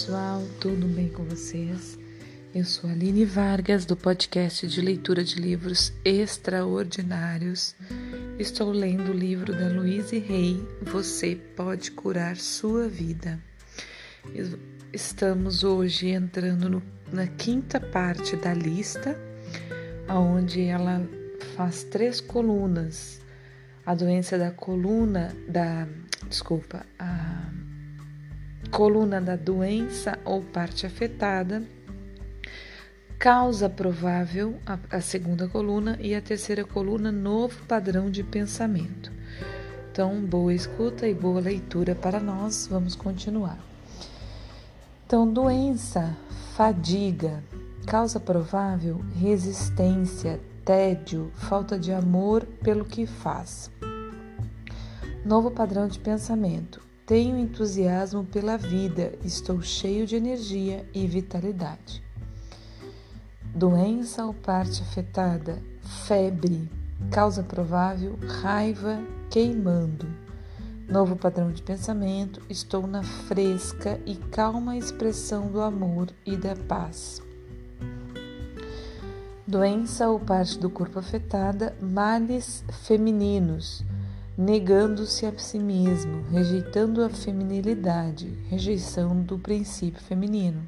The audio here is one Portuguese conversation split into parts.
pessoal, tudo bem com vocês? Eu sou Aline Vargas, do podcast de leitura de livros extraordinários. Estou lendo o livro da Louise Rey, Você Pode Curar Sua Vida. Estamos hoje entrando no, na quinta parte da lista, onde ela faz três colunas. A doença da coluna, da. Desculpa, a coluna da doença ou parte afetada, causa provável, a, a, segunda coluna, e a terceira coluna, novo padrão de pensamento. Então, boa escuta e boa leitura para nós. Vamos continuar. Então, doença, fadiga, causa provável, resistência, tédio, falta de amor pelo que faz. Novo padrão de pensamento, tenho entusiasmo pela vida, estou cheio de energia e vitalidade. Doença ou parte afetada, febre, causa provável, raiva, queimando. Novo padrão de pensamento, estou na fresca e calma expressão do amor e da paz. Doença ou parte do corpo afetada, males femininos negando-se a si mesmo, rejeitando a feminilidade, rejeição do princípio feminino.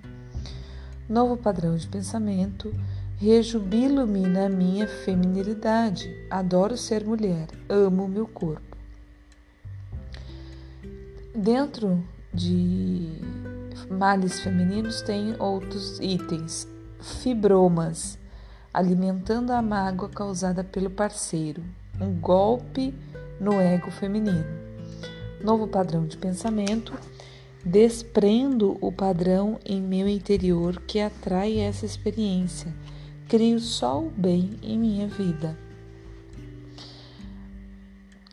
Novo padrão de pensamento, rejubilo-me na minha feminilidade, adoro ser mulher, amo meu corpo. Dentro de males femininos tem outros itens, fibromas, alimentando a mágoa causada pelo parceiro, um golpe no ego feminino. Novo padrão de pensamento. Desprendo o padrão em meu interior que atrai essa experiência. Crio só o bem em minha vida.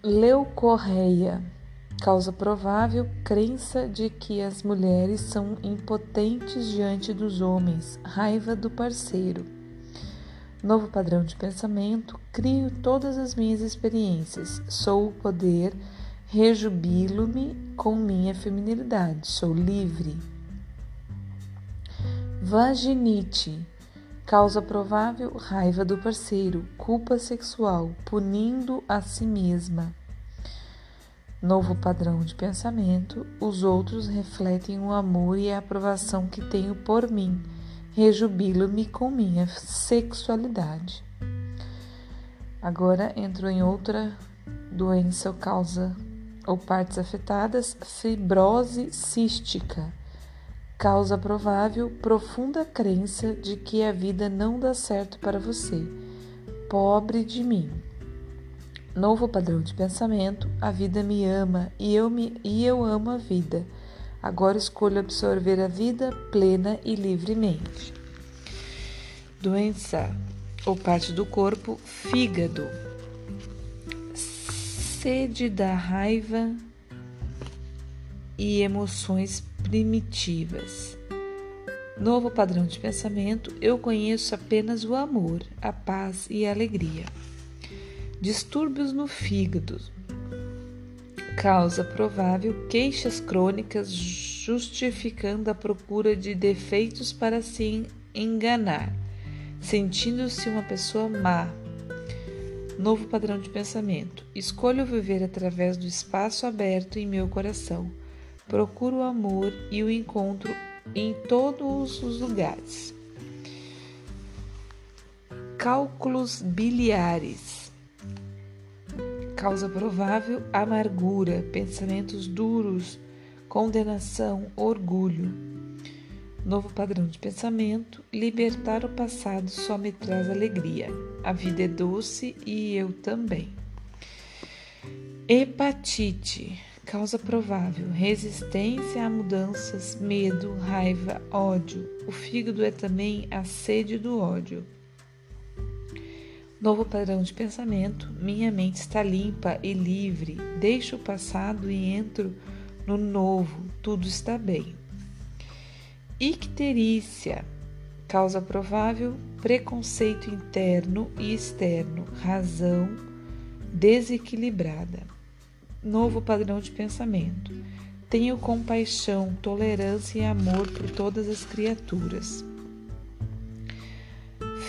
Leucorreia. Causa provável crença de que as mulheres são impotentes diante dos homens, raiva do parceiro Novo padrão de pensamento, crio todas as minhas experiências, sou o poder, rejubilo-me com minha feminilidade, sou livre. Vaginite, causa provável, raiva do parceiro, culpa sexual, punindo a si mesma. Novo padrão de pensamento, os outros refletem o amor e a aprovação que tenho por mim rejubilo-me com minha sexualidade. Agora entro em outra doença ou causa ou partes afetadas, fibrose cística. Causa provável, profunda crença de que a vida não dá certo para você. Pobre de mim. Novo padrão de pensamento, a vida me ama e eu, me, e eu amo a vida Agora escolho absorver a vida plena e livremente. Doença ou parte do corpo, fígado. Sede da raiva e emoções primitivas. Novo padrão de pensamento, eu conheço apenas o amor, a paz e a alegria. Distúrbios no fígado, causa provável queixas crônicas justificando a procura de defeitos para se enganar, sentindo-se uma pessoa má. Novo padrão de pensamento. Escolho viver através do espaço aberto em meu coração. Procuro o amor e o encontro em todos os lugares. Cálculos biliares causa provável amargura, pensamentos duros, condenação, orgulho. Novo padrão de pensamento: libertar o passado só me traz alegria. A vida é doce e eu também. Hepatite, causa provável: resistência a mudanças, medo, raiva, ódio. O fígado é também a sede do ódio. Novo padrão de pensamento, minha mente está limpa e livre, deixo o passado e entro no novo, tudo está bem. Icterícia, causa provável, preconceito interno e externo, razão desequilibrada. Novo padrão de pensamento, tenho compaixão, tolerância e amor por todas as criaturas.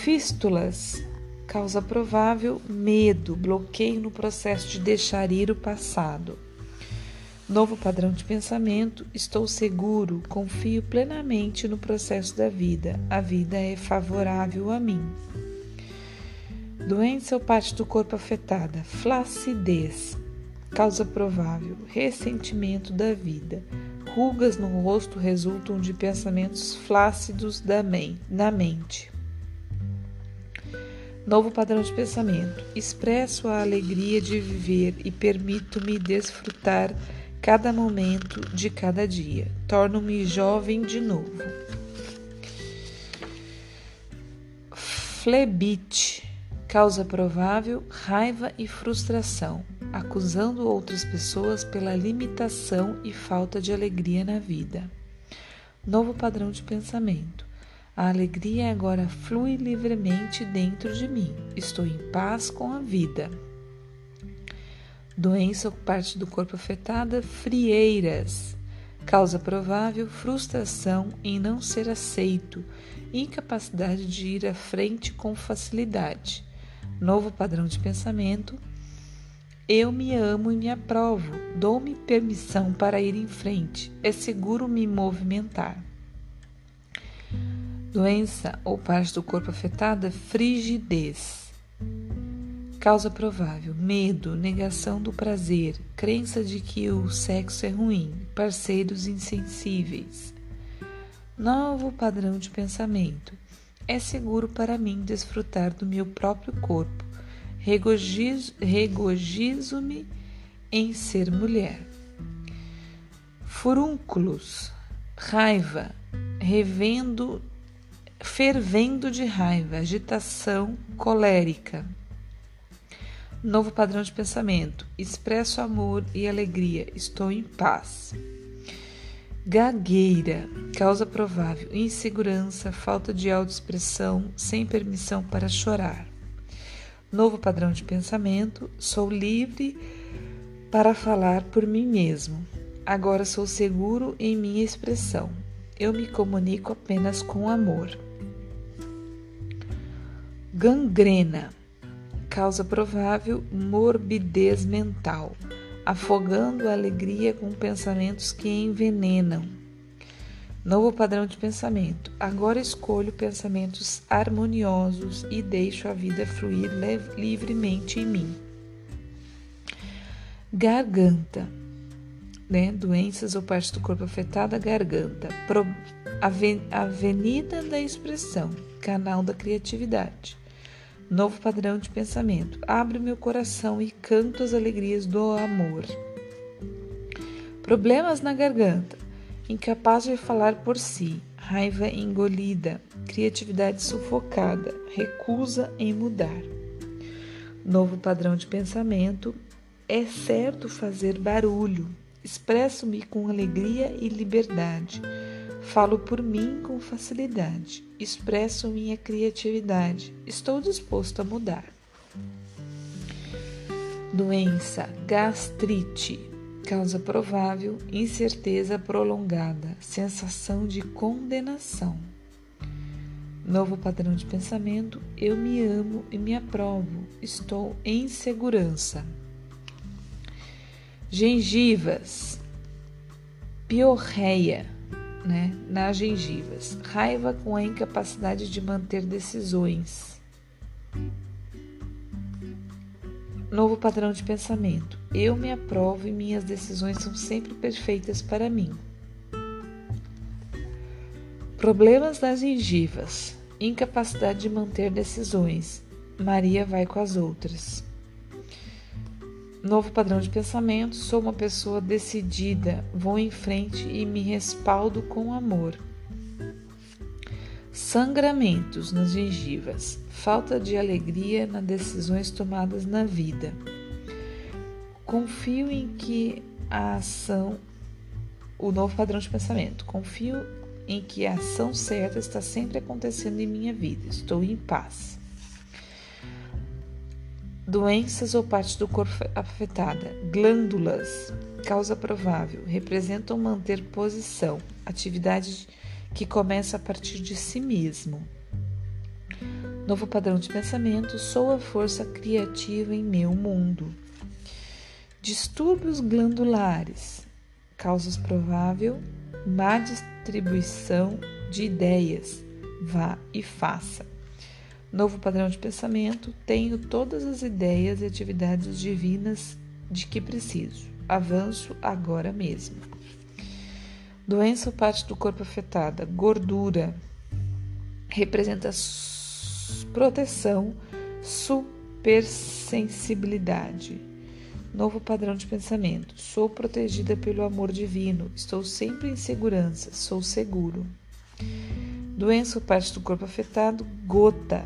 Fístulas, causa provável, medo, bloqueio no processo de deixar ir o passado. Novo padrão de pensamento, estou seguro, confio plenamente no processo da vida. A vida é favorável a mim. Doença ou parte do corpo afetada, flacidez, causa provável, ressentimento da vida. Rugas no rosto resultam de pensamentos flácidos da na mente. Novo padrão de pensamento. Expresso a alegria de viver e permito-me desfrutar cada momento de cada dia. Torno-me jovem de novo. Flebite causa provável raiva e frustração, acusando outras pessoas pela limitação e falta de alegria na vida. Novo padrão de pensamento. A alegria agora flui livremente dentro de mim. Estou em paz com a vida. Doença ou parte do corpo afetada, frieiras. Causa provável frustração em não ser aceito, incapacidade de ir à frente com facilidade. Novo padrão de pensamento. Eu me amo e me aprovo. Dou-me permissão para ir em frente. É seguro me movimentar. Doença ou parte do corpo afetada, frigidez. Causa provável: medo, negação do prazer, crença de que o sexo é ruim, parceiros insensíveis. Novo padrão de pensamento. É seguro para mim desfrutar do meu próprio corpo. Regozijo-me em ser mulher. Furúnculos, raiva, revendo, fervendo de raiva, agitação colérica. Novo padrão de pensamento. Expresso amor e alegria. Estou em paz. Gagueira. Causa provável. Insegurança, falta de autoexpressão, sem permissão para chorar. Novo padrão de pensamento. Sou livre para falar por mim mesmo. Agora sou seguro em minha expressão. Eu me comunico apenas com amor. Gangrena causa provável morbidez mental, afogando a alegria com pensamentos que envenenam. Novo padrão de pensamento. Agora escolho pensamentos harmoniosos e deixo a vida fluir livremente em mim. Garganta. Né? Doenças ou parte do corpo afetada, garganta. Pro... Avenida da expressão, canal da criatividade. Novo padrão de pensamento. Abre meu coração e canto as alegrias do amor. Problemas na garganta. Incapaz de falar por si. Raiva engolida. Criatividade sufocada. Recusa em mudar. Novo padrão de pensamento. É certo fazer barulho. Expresso-me com alegria e liberdade. Falo por mim com facilidade, expresso minha criatividade, estou disposto a mudar. Doença, gastrite, causa provável, incerteza prolongada, sensação de condenação. Novo padrão de pensamento: eu me amo e me aprovo, estou em segurança. Gengivas, piorreia né, nas gengivas. Raiva com a incapacidade de manter decisões. Novo padrão de pensamento. Eu me aprovo e minhas decisões são sempre perfeitas para mim. Problemas das gengivas. Incapacidade de manter decisões. Maria vai com as outras. Novo padrão de pensamento, sou uma pessoa decidida, vou em frente e me respaldo com amor. Sangramentos nas gengivas, falta de alegria nas decisões tomadas na vida. Confio em que a ação, o novo padrão de pensamento, confio em que a ação certa está sempre acontecendo em minha vida, estou em paz doenças ou parte do corpo afetada, glândulas, Causa provável. Representam manter posição, atividade que começa a partir de si mesmo. Novo padrão de pensamento, sou a força criativa em meu mundo. Distúrbios glandulares, causas provável, má distribuição de ideias, vá e faça. Novo padrão de pensamento, tenho todas as ideias e atividades divinas de que preciso. Avanço agora mesmo. Doença ou parte do corpo afetada, gordura, representa proteção, supersensibilidade. Novo padrão de pensamento. Sou protegida pelo amor divino. Estou sempre em segurança. Sou seguro. Doença ou parte do corpo afetado. Gota.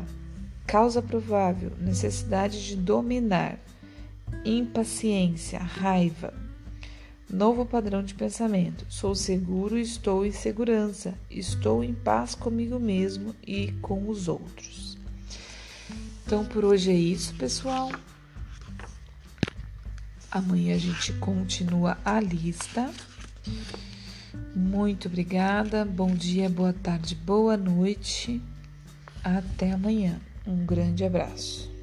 Causa provável. Necessidade de dominar. Impaciência. Raiva. Novo padrão de pensamento. Sou seguro estou em segurança. Estou em paz comigo mesmo e com os outros. Então por hoje é isso, pessoal. Amanhã a gente continua a lista. Muito obrigada. Bom dia, boa tarde, boa noite. Até amanhã. Um grande abraço.